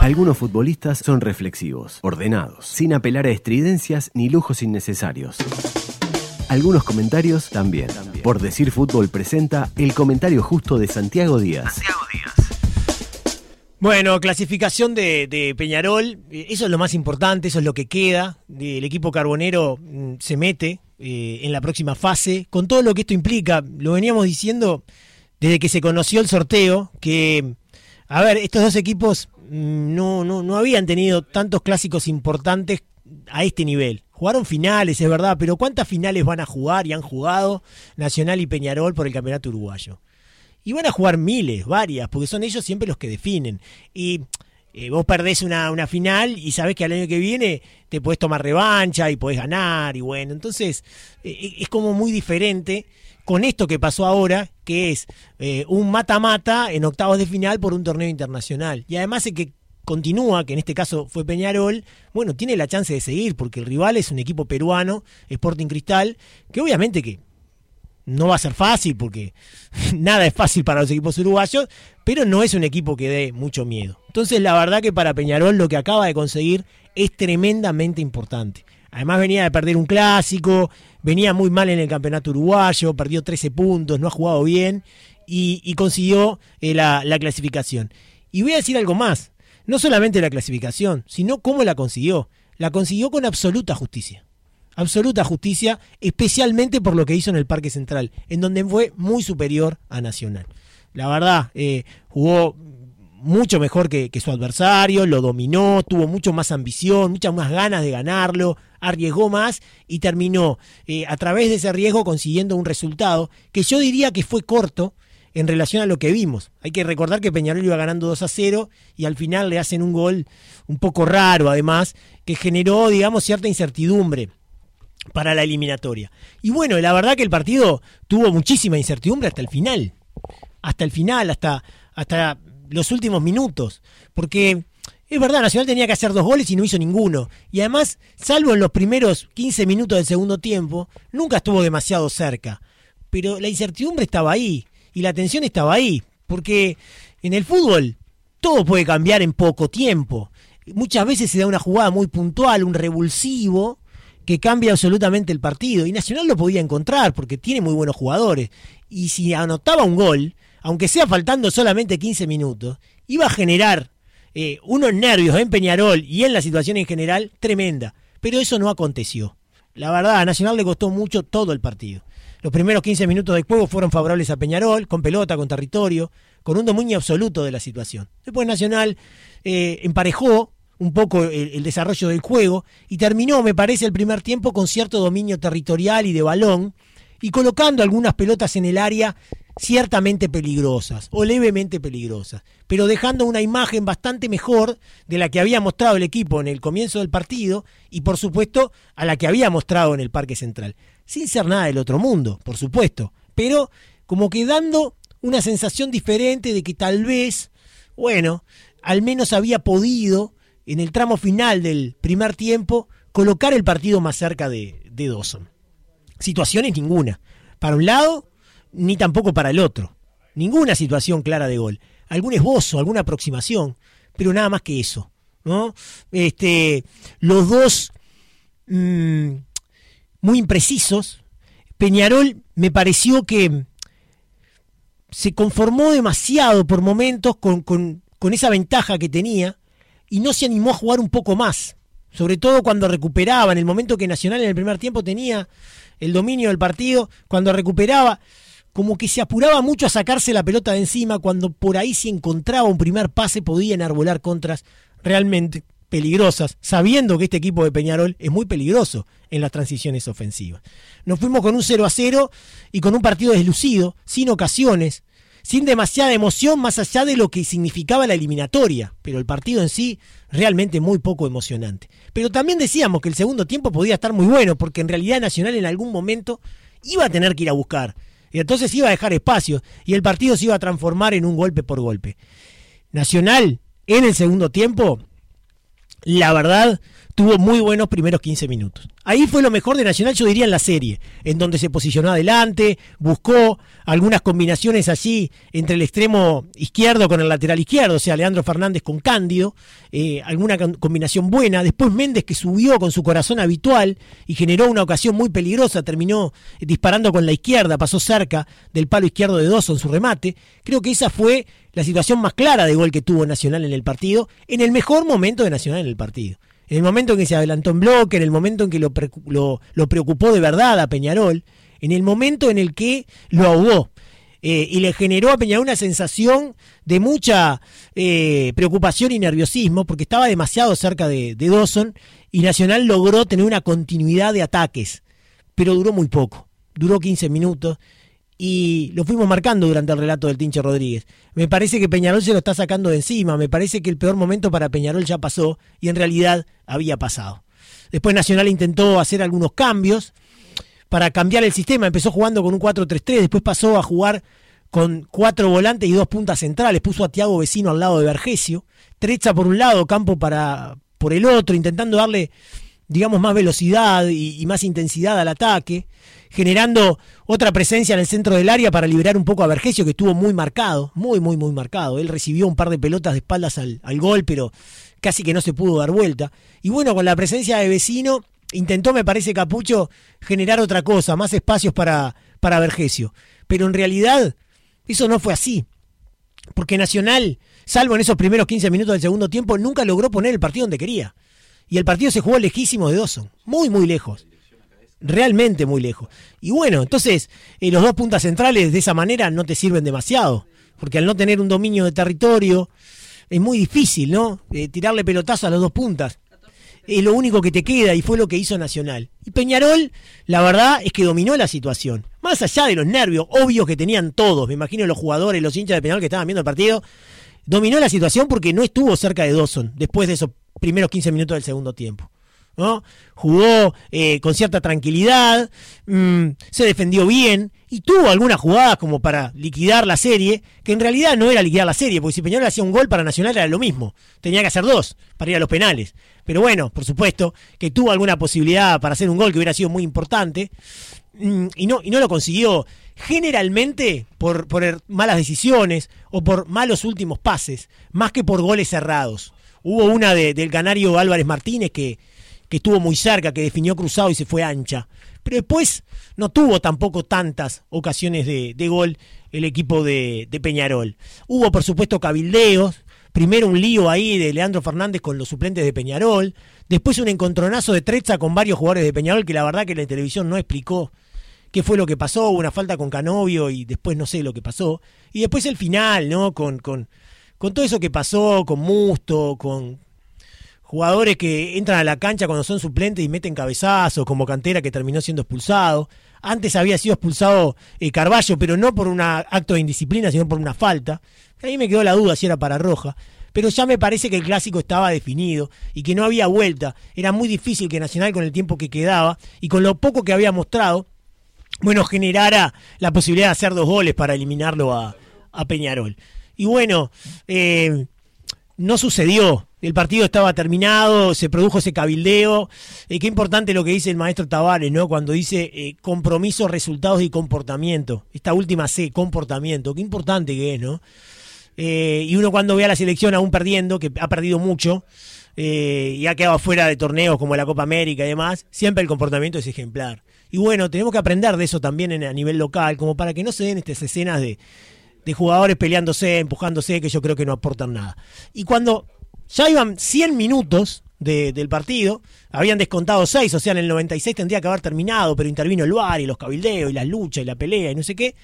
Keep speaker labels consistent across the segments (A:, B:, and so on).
A: Algunos futbolistas son reflexivos, ordenados, sin apelar a estridencias ni lujos innecesarios. Algunos comentarios también. Por decir fútbol presenta el comentario justo de Santiago Díaz.
B: Bueno, clasificación de, Peñarol, eh, eso es lo más importante, eso es lo que queda. El equipo carbonero mm, se mete eh, en la próxima fase, con todo lo que esto implica. Lo veníamos diciendo desde que se conoció el sorteo, que, a ver, estos dos equipos no, no, no habían tenido tantos clásicos importantes a este nivel. Jugaron finales, es verdad, pero ¿cuántas finales van a jugar y han jugado Nacional y Peñarol por el Campeonato Uruguayo? Y van a jugar miles, varias, porque son ellos siempre los que definen. Y eh, vos perdés una, una, final y sabés que al año que viene te podés tomar revancha y podés ganar. Y bueno, entonces eh, es como muy diferente con esto que pasó ahora, que es un mata-mata en octavos de final por un torneo internacional. Y además es que continúa, que en este caso fue Peñarol, bueno, tiene la chance de seguir, porque el rival es un equipo peruano, Sporting Cristal, que obviamente que no va a ser fácil porque nada es fácil para los equipos uruguayos, pero no es un equipo que dé mucho miedo. Entonces la verdad que para Peñarol lo que acaba de conseguir es tremendamente importante. Además venía de perder un clásico, venía muy mal en el campeonato uruguayo, perdió 13 puntos, no ha jugado bien y, consiguió eh, la, la clasificación. Y voy a decir algo más, no solamente la clasificación, sino cómo la consiguió. La consiguió con absoluta justicia absoluta justicia, especialmente por lo que hizo en el Parque Central, en donde fue muy superior a Nacional. La verdad, eh, jugó mucho mejor que, su adversario, lo dominó, tuvo mucho más ambición, muchas más ganas de ganarlo, arriesgó más y terminó eh, a través de ese riesgo consiguiendo un resultado que yo diría que fue corto en relación a lo que vimos. Hay que recordar que Peñarol iba ganando 2 a 0 y al final le hacen un gol un poco raro además, que generó, digamos, cierta incertidumbre para la eliminatoria. Y bueno, la verdad que el partido tuvo muchísima incertidumbre hasta el final. Hasta el final, hasta, hasta los últimos minutos. Porque es verdad, Nacional tenía que hacer dos goles y no hizo ninguno. Y además, salvo en los primeros 15 minutos del segundo tiempo, nunca estuvo demasiado cerca. Pero la incertidumbre estaba ahí y la tensión estaba ahí. Porque en el fútbol todo puede cambiar en poco tiempo. Muchas veces se da una jugada muy puntual, un revulsivo, que cambia absolutamente el partido. Y Nacional lo podía encontrar porque tiene muy buenos jugadores. Y si anotaba un gol, aunque sea faltando solamente 15 minutos, iba a generar eh, unos nervios en Peñarol y en la situación en general tremenda. Pero eso no aconteció. La verdad, a Nacional le costó mucho todo el partido. Los primeros 15 minutos de juego fueron favorables a Peñarol, con pelota, con territorio, con un dominio absoluto de la situación. Después Nacional eh, emparejó, un poco el, desarrollo del juego y terminó, me parece, el primer tiempo con cierto dominio territorial y de balón y colocando algunas pelotas en el área ciertamente peligrosas o levemente peligrosas, pero dejando una imagen bastante mejor de la que había mostrado el equipo en el comienzo del partido y por supuesto a la que había mostrado en el Parque Central, sin ser nada del otro mundo, por supuesto, pero como que dando una sensación diferente de que tal vez, bueno, al menos había podido en el tramo final del primer tiempo, colocar el partido más cerca de, de Dawson. Situaciones ninguna. Para un lado, ni tampoco para el otro. Ninguna situación clara de gol. Algún esbozo, alguna aproximación, pero nada más que eso. ¿no? Este, los dos mm, muy imprecisos. Peñarol me pareció que se conformó demasiado por momentos con, con, con esa ventaja que tenía y no se animó a jugar un poco más. Sobre todo cuando recuperaba, en el momento que Nacional en el primer tiempo tenía el dominio del partido, cuando recuperaba, como que se apuraba mucho a sacarse la pelota de encima, cuando por ahí si encontraba un primer pase podía enarbolar contras realmente peligrosas, sabiendo que este equipo de Peñarol es muy peligroso en las transiciones ofensivas. Nos fuimos con un 0 a 0 y con un partido deslucido, sin ocasiones, sin demasiada emoción más allá de lo que significaba la eliminatoria, pero el partido en sí realmente muy poco emocionante. Pero también decíamos que el segundo tiempo podía estar muy bueno, porque en realidad Nacional en algún momento iba a tener que ir a buscar, y entonces iba a dejar espacio, y el partido se iba a transformar en un golpe por golpe. Nacional, en el segundo tiempo, la verdad, tuvo muy buenos primeros 15 minutos. Ahí fue lo mejor de Nacional, yo diría, en la serie, en donde se posicionó adelante, buscó algunas combinaciones allí entre el extremo izquierdo con el lateral izquierdo, o sea, Leandro Fernández con Cándido, eh, alguna combinación buena. Después Méndez que subió con su corazón habitual y generó una ocasión muy peligrosa, terminó disparando con la izquierda, pasó cerca del palo izquierdo de Dawson su remate. Creo que esa fue la situación más clara de gol que tuvo Nacional en el partido, en el mejor momento de Nacional en el partido en el momento en que se adelantó en bloque, en el momento en que lo, lo, preocupó de verdad a Peñarol, en el momento en el que lo ahogó. Eh, y le generó a Peñarol una sensación de mucha eh, preocupación y nerviosismo porque estaba demasiado cerca de, de Dawson y Nacional logró tener una continuidad de ataques, pero duró muy poco, duró 15 minutos y lo fuimos marcando durante el relato del Tinche Rodríguez. Me parece que Peñarol se lo está sacando de encima, me parece que el peor momento para Peñarol ya pasó y en realidad había pasado. Después Nacional intentó hacer algunos cambios para cambiar el sistema, empezó jugando con un 4-3-3, después pasó a jugar con cuatro volantes y dos puntas centrales, puso a Tiago Vecino al lado de Vergesio, Trecha por un lado, Campo para por el otro, intentando darle digamos, más velocidad y, más intensidad al ataque, generando otra presencia en el centro del área para liberar un poco a Vergesio, que estuvo muy marcado, muy, muy, muy marcado. Él recibió un par de pelotas de espaldas al, gol, pero casi que no se pudo dar vuelta. Y bueno, con la presencia de Vecino, intentó, me parece, Capucho, generar otra cosa, más espacios para, para Vergesio. Pero en realidad, eso no fue así. Porque Nacional, salvo en esos primeros 15 minutos del segundo tiempo, nunca logró poner el partido donde quería. Y el partido se jugó lejísimo de Dawson, muy, muy lejos. Realmente muy lejos. Y bueno, entonces eh, los dos puntas centrales de esa manera no te sirven demasiado, porque al no tener un dominio de territorio es muy difícil, ¿no? Eh, tirarle pelotazo a los dos puntas. Es lo único que te queda y fue lo que hizo Nacional. Y Peñarol, la verdad es que dominó la situación. Más allá de los nervios obvios que tenían todos, me imagino los jugadores, los hinchas de Peñarol que estaban viendo el partido, dominó la situación porque no estuvo cerca de Dawson después de esos primeros 15 minutos del segundo tiempo. ¿No? Jugó eh, con cierta tranquilidad, mm, se defendió bien y tuvo algunas jugadas como para liquidar la serie, que en realidad no era liquidar la serie, porque si Peñarol hacía un gol para Nacional era lo mismo, tenía que hacer dos para ir a los penales. Pero bueno, por supuesto que tuvo alguna posibilidad para hacer un gol que hubiera sido muy importante mm, y, no, y no lo consiguió generalmente por, por malas decisiones o por malos últimos pases, más que por goles cerrados. Hubo una del canario Álvarez Martínez que, que estuvo muy cerca, que definió cruzado y se fue ancha. Pero después no tuvo tampoco tantas ocasiones de, gol el equipo de, Peñarol. Hubo, por supuesto, cabildeos. Primero un lío ahí de Leandro Fernández con los suplentes de Peñarol. Después un encontronazo de Trezza con varios jugadores de Peñarol que la verdad que la televisión no explicó qué fue lo que pasó. Hubo una falta con Canovio y después no sé lo que pasó. Y después el final, ¿no? Con, con, con todo eso que pasó, con Musto, con jugadores que entran a la cancha cuando son suplentes y meten cabezazos, como Cantera que terminó siendo expulsado. Antes había sido expulsado eh, Carballo, pero no por un acto de indisciplina, sino por una falta. Ahí me quedó la duda si era para Roja. Pero ya me parece que el clásico estaba definido y que no había vuelta. Era muy difícil que Nacional, con el tiempo que quedaba y con lo poco que había mostrado, bueno, generara la posibilidad de hacer dos goles para eliminarlo a, a Peñarol. Y bueno, eh, no sucedió. El partido estaba terminado, se produjo ese cabildeo. Eh, qué importante lo que dice el maestro Tavares, ¿no? Cuando dice eh, compromiso, resultados y comportamiento. Esta última C, comportamiento. Qué importante que es, ¿no? y uno cuando ve a la selección aún perdiendo, que ha perdido mucho, y ha quedado fuera de torneos como la Copa América y demás, siempre el comportamiento es ejemplar. Y bueno, tenemos que aprender de eso también a nivel local, como para que no se den estas escenas de jugadores peleándose, empujándose, que yo creo que no aportan nada. Y cuando ya iban 100 minutos del partido, habían descontado 6, o sea, en el 96 tendría que haber terminado, pero intervino el VAR y los cabildeos y las luchas y la pelea y no sé qué.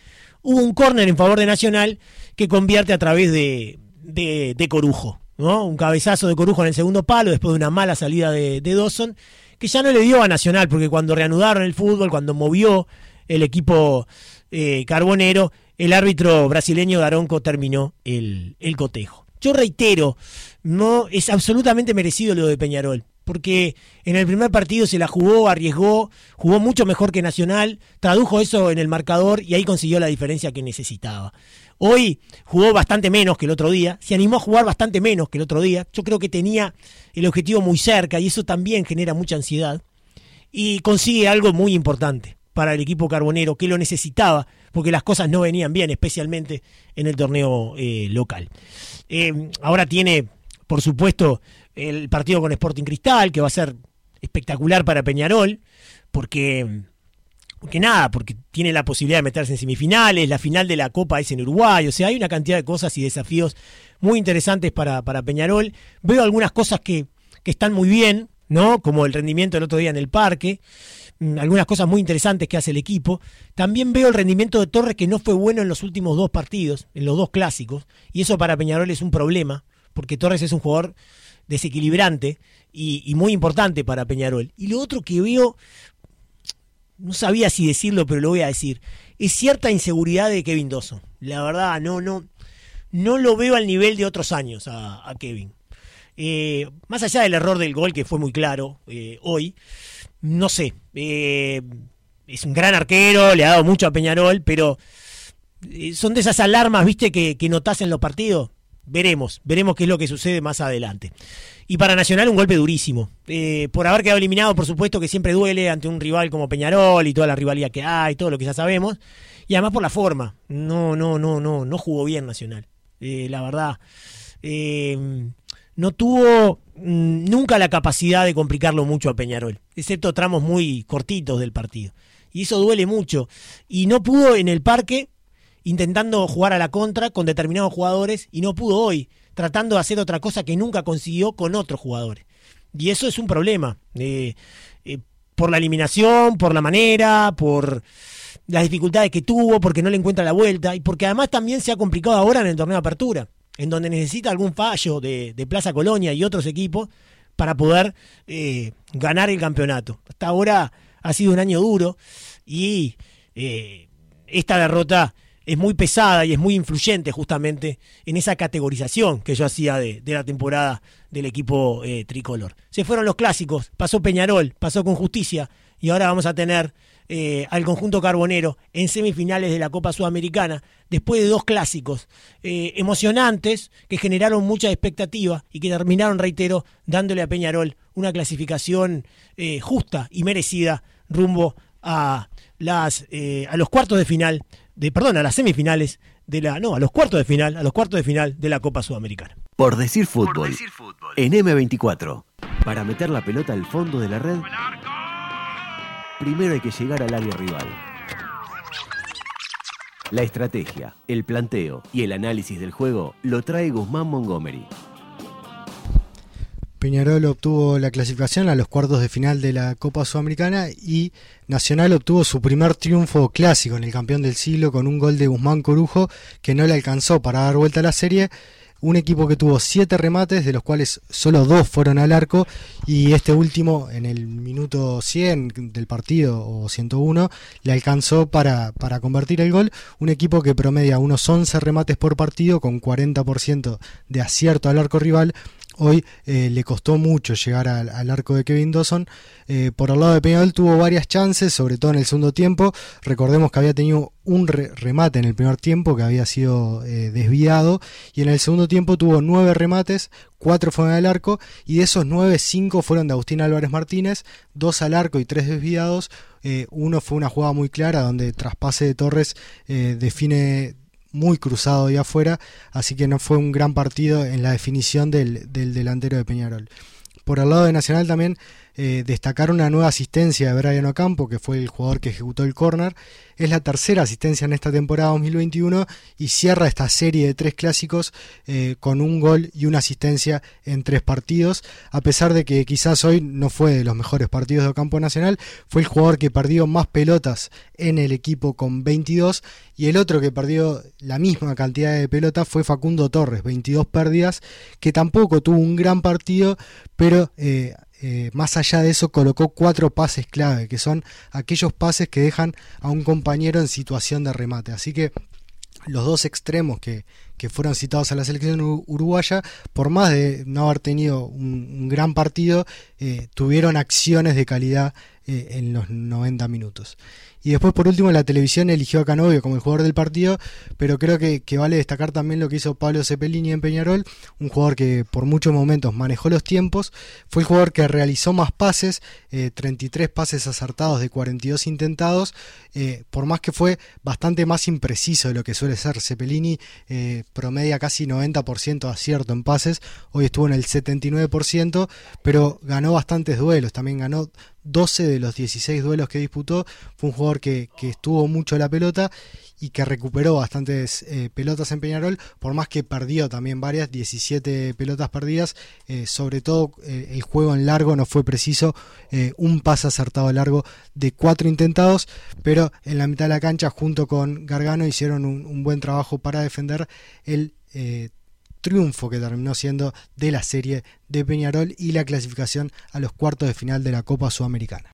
B: Hubo un córner en favor de Nacional que convierte a través de, de, Corujo. ¿no? Un cabezazo de Corujo en el segundo palo después de una mala salida de, de Dawson, que ya no le dio a Nacional, porque cuando reanudaron el fútbol, cuando movió el equipo eh, carbonero, el árbitro brasileño Daronco terminó el, cotejo. Yo reitero, no es absolutamente merecido lo de Peñarol, porque en el primer partido se la jugó, arriesgó, jugó mucho mejor que Nacional, tradujo eso en el marcador y ahí consiguió la diferencia que necesitaba. Hoy jugó bastante menos que el otro día, se animó a jugar bastante menos que el otro día. Yo creo que tenía el objetivo muy cerca y eso también genera mucha ansiedad. Y consigue algo muy importante para el equipo carbonero que lo necesitaba porque las cosas no venían bien, especialmente en el torneo eh, local. Eh, ahora tiene, por supuesto, el partido con Sporting Cristal, que va a ser espectacular para Peñarol, porque porque nada, porque tiene la posibilidad de meterse en semifinales, la final de la Copa es en Uruguay, o sea, hay una cantidad de cosas y desafíos muy interesantes para, para Peñarol. Veo algunas cosas que, que están muy bien, ¿no? Como el rendimiento del otro día en el parque, algunas cosas muy interesantes que hace el equipo. También veo el rendimiento de Torres que no fue bueno en los últimos dos partidos, en los dos clásicos, y eso para Peñarol es un problema, porque Torres es un jugador desequilibrante y, muy importante para Peñarol. Y lo otro que veo no sabía si decirlo, pero lo voy a decir. Es cierta inseguridad de Kevin Dawson. La verdad, no, no, no lo veo al nivel de otros años a, Kevin. Eh, más allá del error del gol, que fue muy claro eh, hoy, no sé. Eh, es un gran arquero, le ha dado mucho a Peñarol, pero son de esas alarmas, viste, que, que notás en los partidos. Veremos, veremos qué es lo que sucede más adelante. Y para Nacional un golpe durísimo. Eh, por haber quedado eliminado, por supuesto que siempre duele ante un rival como Peñarol y toda la rivalidad que hay, todo lo que ya sabemos. Y además por la forma. No, no, no, no, no jugó bien Nacional. Eh, la verdad. Eh, no tuvo mm, nunca la capacidad de complicarlo mucho a Peñarol, excepto tramos muy cortitos del partido. Y eso duele mucho. Y no pudo en el parque intentando jugar a la contra con determinados jugadores y no pudo hoy, tratando de hacer otra cosa que nunca consiguió con otros jugadores. Y eso es un problema. Eh, eh, por la eliminación, por la manera, por las dificultades que tuvo, porque no le encuentra la vuelta y porque además también se ha complicado ahora en el torneo de apertura, en donde necesita algún fallo de, Plaza Colonia y otros equipos para poder eh, ganar el campeonato. Hasta ahora ha sido un año duro y esta derrota es muy pesada y es muy influyente justamente en esa categorización que yo hacía de, la temporada del equipo eh, tricolor. Se fueron los clásicos, pasó Peñarol, pasó con justicia y ahora vamos a tener eh, al conjunto carbonero en semifinales de la Copa Sudamericana, después de dos clásicos eh, emocionantes que generaron mucha expectativa y que terminaron, reitero, dándole a Peñarol una clasificación justa y merecida rumbo a, las, a los cuartos de final de, perdón, a las semifinales de la, no, a los cuartos de final, a los cuartos de final de la Copa Sudamericana.
A: Por decir fútbol, en M24, para meter la pelota al fondo de la red, primero hay que llegar al área rival. La estrategia, el planteo y el análisis del juego lo trae Guzmán Montgomery.
C: Peñarol obtuvo la clasificación a los cuartos de final de la Copa Sudamericana y Nacional obtuvo su primer triunfo clásico en el campeón del siglo con un gol de Guzmán Corujo que no le alcanzó para dar vuelta a la serie. Un equipo que tuvo siete remates, de los cuales solo dos fueron al arco, y este último, en el minuto 100 del partido, o 101, le alcanzó para, para convertir el gol. Un equipo que promedia unos 11 remates por partido, con 40% de acierto al arco rival, Hoy eh, le costó mucho llegar al, arco de Kevin Dawson. Eh, por el lado de Peñarol tuvo varias chances, sobre todo en el segundo tiempo. Recordemos que había tenido un remate en el primer tiempo que había sido eh, desviado. Y en el segundo tiempo tuvo nueve remates, cuatro fueron al arco. Y de esos nueve, cinco fueron de Agustín Álvarez Martínez, dos al arco y tres desviados. uno fue una jugada muy clara donde traspase de Torres define muy cruzado de afuera, así que no fue un gran partido en la definición del, del delantero de Peñarol. Por el lado de Nacional también eh, destacar una nueva asistencia de Brian Ocampo, que fue el jugador que ejecutó el córner. Es la tercera asistencia en esta temporada 2021 y cierra esta serie de tres clásicos eh, con un gol y una asistencia en tres partidos. A pesar de que quizás hoy no fue de los mejores partidos de Ocampo Nacional, fue el jugador que perdió más pelotas en el equipo con 22 y el otro que perdió la misma cantidad de pelotas fue Facundo Torres, 22 pérdidas, que tampoco tuvo un gran partido, pero eh, eh, más allá de eso colocó cuatro pases clave, que son aquellos pases que dejan a un compañero en situación de remate. Así que los dos extremos que, fueron citados a la selección uruguaya, por más de no haber tenido un, gran partido, eh, tuvieron acciones de calidad eh, en los 90 minutos. Y después, por último, la televisión eligió a Canovio como el jugador del partido, pero creo que, vale destacar también lo que hizo Pablo Cepelini en Peñarol, un jugador que por muchos momentos manejó los tiempos, fue el jugador que realizó más pases, 33 eh, pases acertados de 42 intentados, eh, por más que fue bastante más impreciso de lo que suele ser. Cepelini promedia casi 90% de acierto en pases, hoy estuvo en el 79%, pero ganó bastantes duelos, también ganó 12 de los 16 duelos que disputó. Fue un jugador que, estuvo mucho la pelota y que recuperó bastantes eh, pelotas en Peñarol, por más que perdió también varias, 17 pelotas perdidas. Eh, sobre todo eh, el juego en largo no fue preciso, un pase acertado largo de cuatro intentados, pero en la mitad de la cancha junto con Gargano hicieron un, un buen trabajo para defender el triunfo que terminó siendo de la serie de Peñarol y la clasificación a los cuartos de final de la Copa Sudamericana.